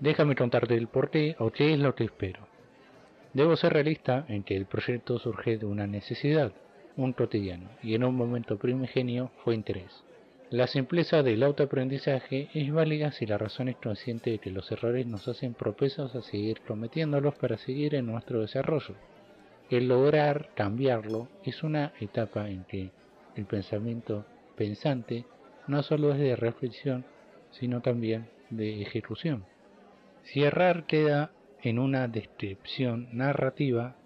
Déjame contarte el por qué o qué es lo que espero. Debo ser realista en que el proyecto surge de una necesidad, un cotidiano, y en un momento primigenio fue interés. La simpleza del autoaprendizaje es válida si la razón es consciente de que los errores nos hacen propensos a seguir cometiéndolos para seguir en nuestro desarrollo. El lograr cambiarlo es una etapa en que el pensamiento pensante no solo es de reflexión, sino también de ejecución. Si errar queda en una descripción narrativa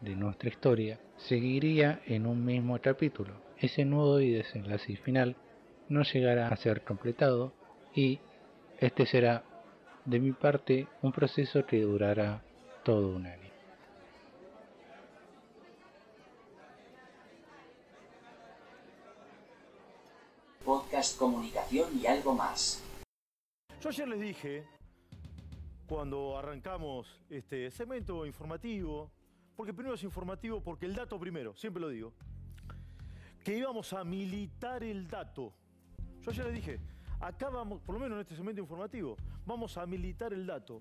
de nuestra historia, seguiría en un mismo capítulo. Ese nudo y desenlace final no llegará a ser completado y este será de mi parte un proceso que durará todo un año. Podcast, comunicación y algo más. Yo ayer les dije, cuando arrancamos este segmento informativo, porque primero es informativo, porque el dato primero, siempre lo digo, que íbamos a militar el dato. Yo ayer les dije, acá vamos, por lo menos en este segmento informativo, vamos a militar el dato.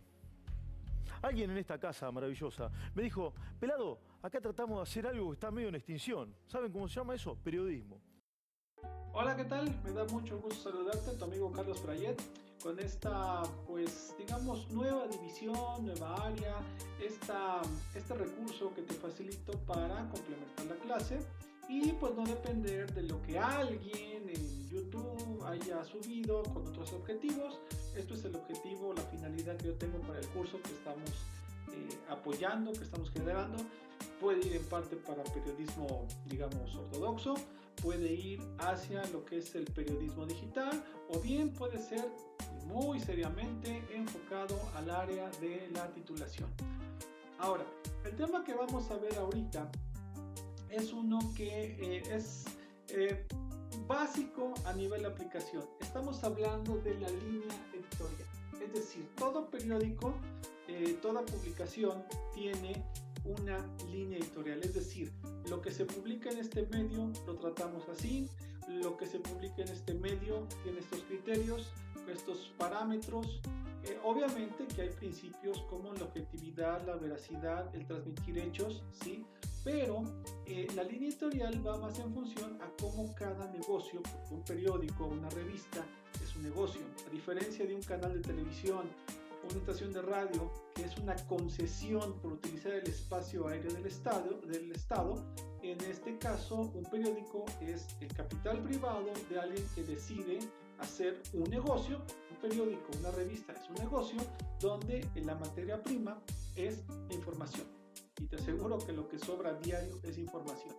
Alguien en esta casa maravillosa me dijo, pelado, acá tratamos de hacer algo que está medio en extinción. ¿Saben cómo se llama eso? Periodismo. Hola, ¿qué tal? Me da mucho gusto saludarte, tu amigo Carlos Frayet, con esta, pues, digamos, nueva división, nueva área, esta, este recurso que te facilito para complementar la clase y pues no depender de lo que alguien en YouTube haya subido con otros objetivos. Esto es el objetivo, la finalidad que yo tengo para el curso que estamos eh, apoyando, que estamos generando. Puede ir en parte para periodismo, digamos, ortodoxo, puede ir hacia lo que es el periodismo digital o bien puede ser muy seriamente enfocado al área de la titulación. Ahora, el tema que vamos a ver ahorita es uno que eh, es eh, básico a nivel de aplicación. Estamos hablando de la línea editorial. Es decir, todo periódico, eh, toda publicación tiene una línea editorial. Es decir, lo que se publica en este medio lo tratamos así, lo que se publica en este medio tiene estos criterios, estos parámetros. Eh, obviamente que hay principios como la objetividad, la veracidad, el transmitir hechos, ¿sí? Pero eh, la línea editorial va más en función a cómo cada negocio, un periódico, una revista, es un negocio. A diferencia de un canal de televisión, una estación de radio que es una concesión por utilizar el espacio aéreo del estado, del estado. En este caso, un periódico es el capital privado de alguien que decide hacer un negocio. Un periódico, una revista es un negocio donde la materia prima es información. Y te aseguro que lo que sobra diario es información.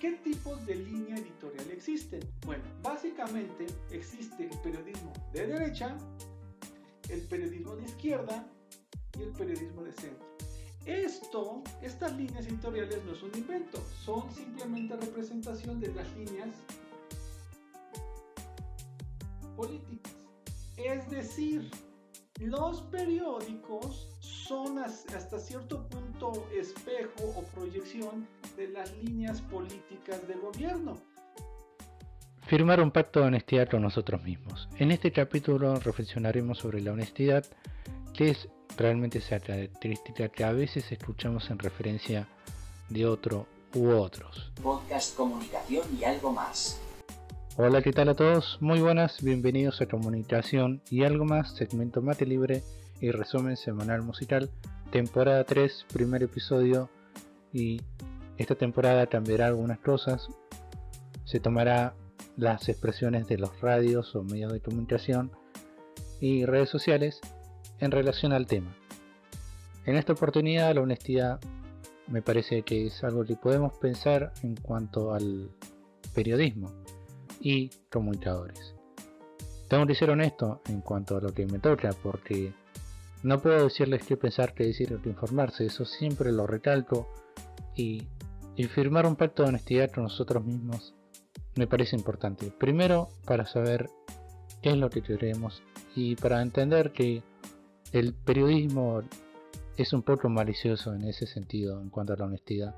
¿Qué tipos de línea editorial existen? Bueno, básicamente existe el periodismo de derecha, el periodismo de izquierda y el periodismo de centro. Esto, estas líneas editoriales no es un invento, son simplemente representación de las líneas políticas. Es decir, los periódicos son hasta cierto punto espejo o proyección de las líneas políticas del gobierno. Firmar un pacto de honestidad con nosotros mismos. En este capítulo reflexionaremos sobre la honestidad, que es realmente esa característica que a veces escuchamos en referencia de otro u otros. Podcast, comunicación y algo más. Hola, ¿qué tal a todos? Muy buenas, bienvenidos a Comunicación y algo más, segmento mate libre y resumen semanal musical, temporada 3, primer episodio y esta temporada cambiará algunas cosas, se tomará las expresiones de los radios o medios de comunicación y redes sociales en relación al tema. En esta oportunidad la honestidad me parece que es algo que podemos pensar en cuanto al periodismo y comunicadores. Tengo que ser honesto en cuanto a lo que me toca porque no puedo decirles qué pensar, qué decir o qué informarse, eso siempre lo recalco y, y firmar un pacto de honestidad con nosotros mismos me parece importante. Primero, para saber qué es lo que queremos y para entender que el periodismo es un poco malicioso en ese sentido en cuanto a la honestidad.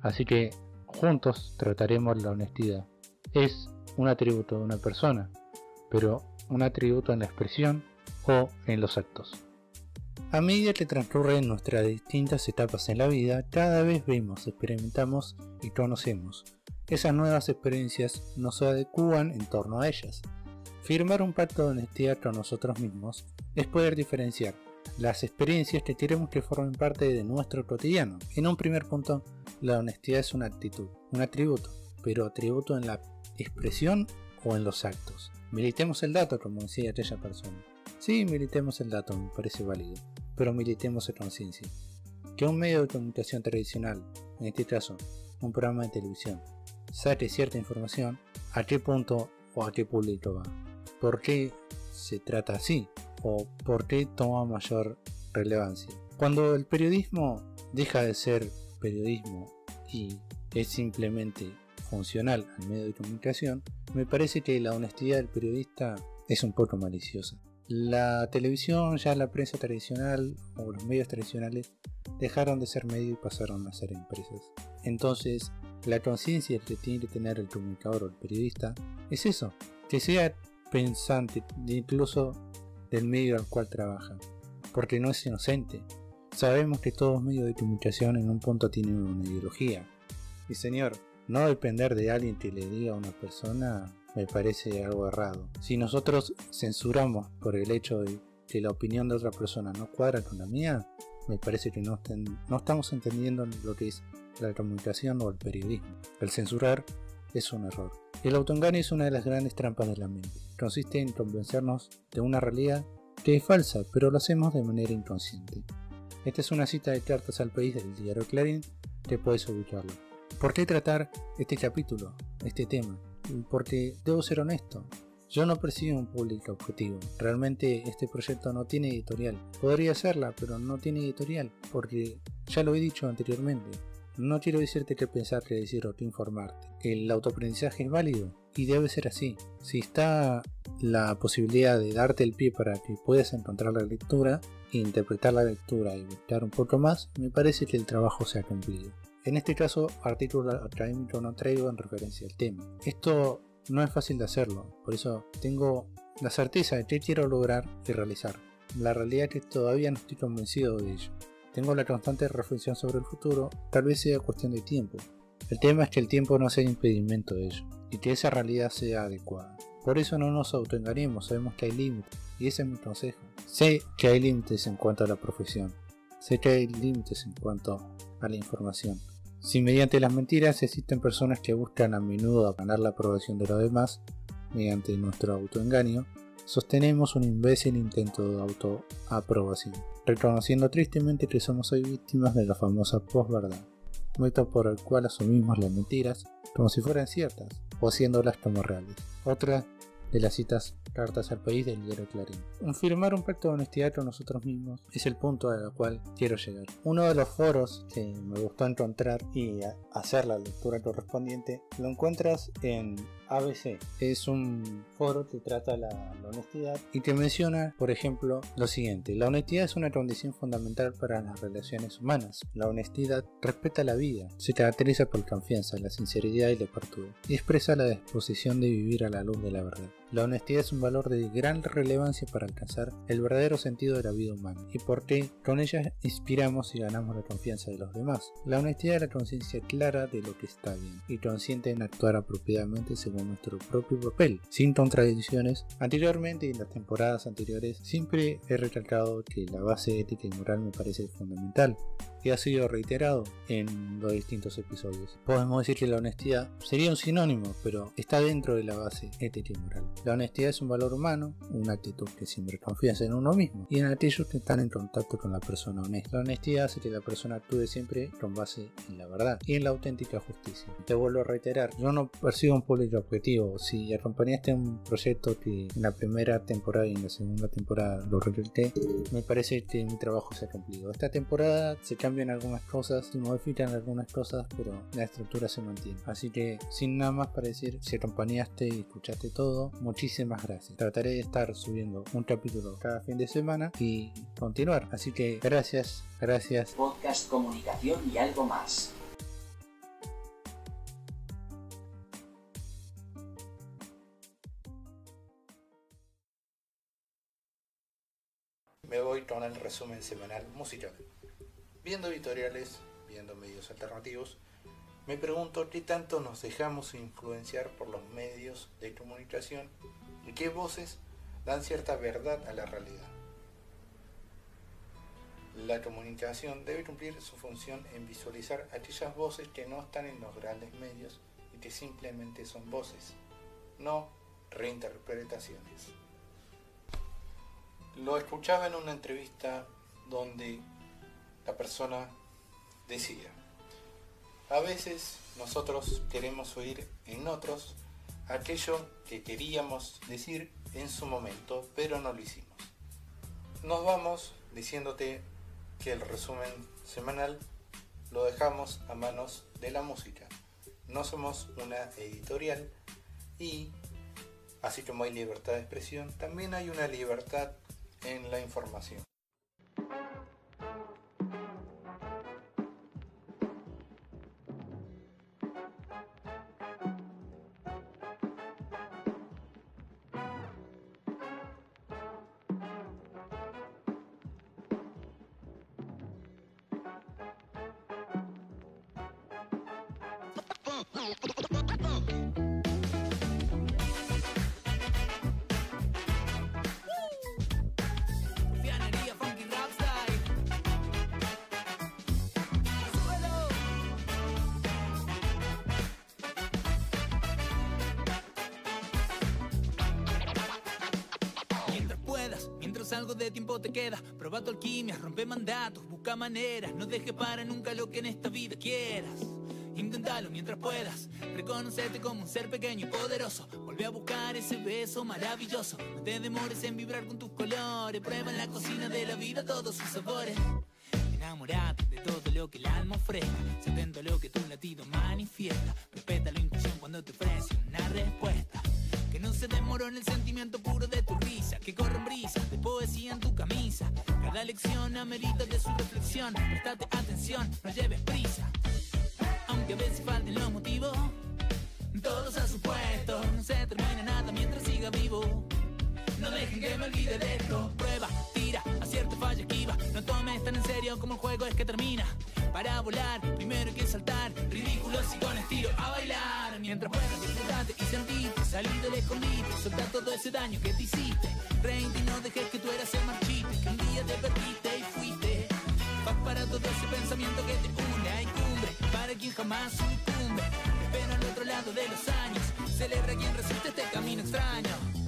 Así que juntos trataremos la honestidad. Es un atributo de una persona, pero un atributo en la expresión o en los actos. A medida que transcurren nuestras distintas etapas en la vida, cada vez vemos, experimentamos y conocemos. Esas nuevas experiencias nos adecúan en torno a ellas. Firmar un pacto de honestidad con nosotros mismos es poder diferenciar las experiencias que queremos que formen parte de nuestro cotidiano. En un primer punto, la honestidad es una actitud, un atributo, pero atributo en la expresión o en los actos. Militemos el dato, como decía aquella persona. Sí, militemos el dato, me parece válido pero militemos en conciencia. Que un medio de comunicación tradicional, en este caso un programa de televisión, saque cierta información, a qué punto o a qué público va, por qué se trata así o por qué toma mayor relevancia. Cuando el periodismo deja de ser periodismo y es simplemente funcional al medio de comunicación, me parece que la honestidad del periodista es un poco maliciosa. La televisión, ya la prensa tradicional o los medios tradicionales dejaron de ser medios y pasaron a ser empresas. Entonces, la conciencia que tiene que tener el comunicador o el periodista es eso, que sea pensante incluso del medio al cual trabaja, porque no es inocente. Sabemos que todos medios de comunicación en un punto tienen una ideología. Y señor, no depender de alguien que le diga a una persona me parece algo errado. Si nosotros censuramos por el hecho de que la opinión de otra persona no cuadra con la mía, me parece que no, estamos entendiendo lo que es la comunicación o el periodismo. El censurar es un error. El autoengaño es una de las grandes trampas de la mente. Consiste en convencernos de una realidad que es falsa, pero lo hacemos de manera inconsciente. Esta es una cita de cartas al país del diario Clarín que puedes ubicarlo. ¿Por qué tratar este capítulo, este tema? porque debo ser honesto. Yo no persigo un público objetivo. Realmente este proyecto no tiene editorial. Podría serla, pero no tiene editorial, porque ya lo he dicho anteriormente. No quiero decirte qué pensar, qué decir o qué informarte. El autoaprendizaje es válido y debe ser así. Si está la posibilidad de darte el pie para que puedas encontrar la lectura, interpretar la lectura y buscar un poco más, me parece que el trabajo se ha cumplido. En este caso, artículo académico no traigo en referencia al tema. Esto no es fácil de hacerlo, por eso tengo la certeza de que quiero lograr y realizar. La realidad es que todavía no estoy convencido de ello. Tengo la constante reflexión sobre el futuro, tal vez sea cuestión de tiempo. El tema es que el tiempo no sea impedimento de ello, y que esa realidad sea adecuada. Por eso no nos autoengañemos, sabemos que hay límites, y ese es mi consejo. Sé que hay límites en cuanto a la profesión, sé que hay límites en cuanto a la información, si mediante las mentiras existen personas que buscan a menudo ganar la aprobación de los demás, mediante nuestro autoengaño, sostenemos un imbécil intento de autoaprobación, reconociendo tristemente que somos hoy víctimas de la famosa posverdad, método por el cual asumimos las mentiras como si fueran ciertas o haciéndolas como reales. Otra de las citas Cartas al País del diario Clarín. Firmar un pacto de honestidad con nosotros mismos es el punto al cual quiero llegar. Uno de los foros que me gustó encontrar y hacer la lectura correspondiente lo encuentras en ABC. Es un foro que trata la, honestidad y que menciona, por ejemplo, lo siguiente. La honestidad es una condición fundamental para las relaciones humanas. La honestidad respeta la vida, se caracteriza por confianza, la sinceridad y la apertura, y expresa la disposición de vivir a la luz de la verdad. La honestidad es un valor de gran relevancia para alcanzar el verdadero sentido de la vida humana y porque con ella inspiramos y ganamos la confianza de los demás. La honestidad es la conciencia clara de lo que está bien y consciente en actuar apropiadamente según nuestro propio papel, sin contradicciones. Anteriormente y en las temporadas anteriores siempre he recalcado que la base ética y moral me parece fundamental y ha sido reiterado en los distintos episodios. Podemos decir que la honestidad sería un sinónimo, pero está dentro de la base ética y moral. La honestidad es un valor humano, una actitud que siempre confías en uno mismo y en aquellos que están en contacto con la persona honesta. La honestidad hace que la persona actúe siempre con base en la verdad y en la auténtica justicia. Te vuelvo a reiterar, yo no persigo un público objetivo. Si acompañaste un proyecto que en la primera temporada y en la segunda temporada lo recluté, me parece que mi trabajo se ha cumplido. Esta temporada se cambia cambian algunas cosas, se modifican algunas cosas, pero la estructura se mantiene. Así que sin nada más para decir, si acompañaste y escuchaste todo, muchísimas gracias. Trataré de estar subiendo un capítulo cada fin de semana y continuar. Así que gracias, gracias. Podcast, comunicación y algo más. me voy con el resumen semanal musical. Viendo editoriales, viendo medios alternativos, me pregunto qué tanto nos dejamos influenciar por los medios de comunicación y qué voces dan cierta verdad a la realidad. La comunicación debe cumplir su función en visualizar aquellas voces que no están en los grandes medios y que simplemente son voces, no reinterpretaciones. Lo escuchaba en una entrevista donde la persona decía, a veces nosotros queremos oír en otros aquello que queríamos decir en su momento, pero no lo hicimos. Nos vamos diciéndote que el resumen semanal lo dejamos a manos de la música. No somos una editorial y, así como hay libertad de expresión, también hay una libertad en la información. Algo de tiempo te queda. Proba tu alquimia, rompe mandatos, busca maneras. No dejes para nunca lo que en esta vida quieras. Inténtalo mientras puedas. Reconocerte como un ser pequeño y poderoso. Vuelve a buscar ese beso maravilloso. No te demores en vibrar con tus colores. Prueba en la cocina de la vida todos sus sabores. Enamorate de todo lo que el alma ofrece. Atento a lo que tu latido manifiesta. Respeta la intuición cuando te ofrece una respuesta. Que no se demoró en el sentimiento puro de tu risa. Que corre brisa de poesía en tu camisa. Cada lección amerita de su reflexión. Prestate atención, no lleves prisa. Aunque a veces falten los motivos. Todos a su puesto. No se termina nada mientras siga vivo. No dejen que me olvide de esto. Prueba, tira, acierto, falla, esquiva. No tomes tan en serio como el juego es que termina. Para volar, primero hay que saltar. Ridículos y con estilo a bailar. Mientras puedas disfrutarte y sentirte. Salir del escondite, soltar todo ese daño que te hiciste. Reíte y no dejes que tú eras el marchite. Que un día te perdiste y fuiste. Vas para todo ese pensamiento que te une. Hay cumbre para quien jamás sucumbe. Espero al otro lado de los años. Celebra quien resiste este camino extraño.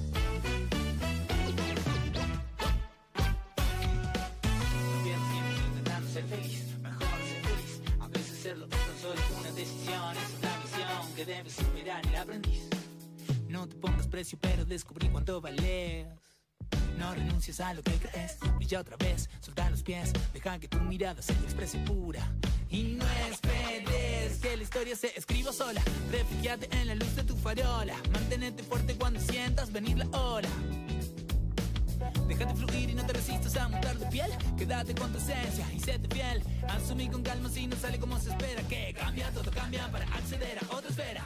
Ser feliz, mejor ser feliz. A veces serlo tan solo es una decisión, es una misión que debes superar el aprendiz. No te pongas precio, pero descubrí cuánto vales. No renuncies a lo que crees, brilla otra vez, solta los pies, deja que tu mirada se exprese pura. Y no esperes que la historia se escriba sola, refugiate en la luz de tu farola, manténete fuerte cuando sientas venir la ola. Déjate fluir y no te resistas a montar de piel. Quédate con tu esencia y séte fiel. Asumí con calma si no sale como se espera. Que cambia, todo cambia para acceder a otra esfera.